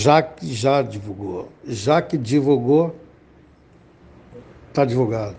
já que já divulgou. Já que divulgou, está divulgado.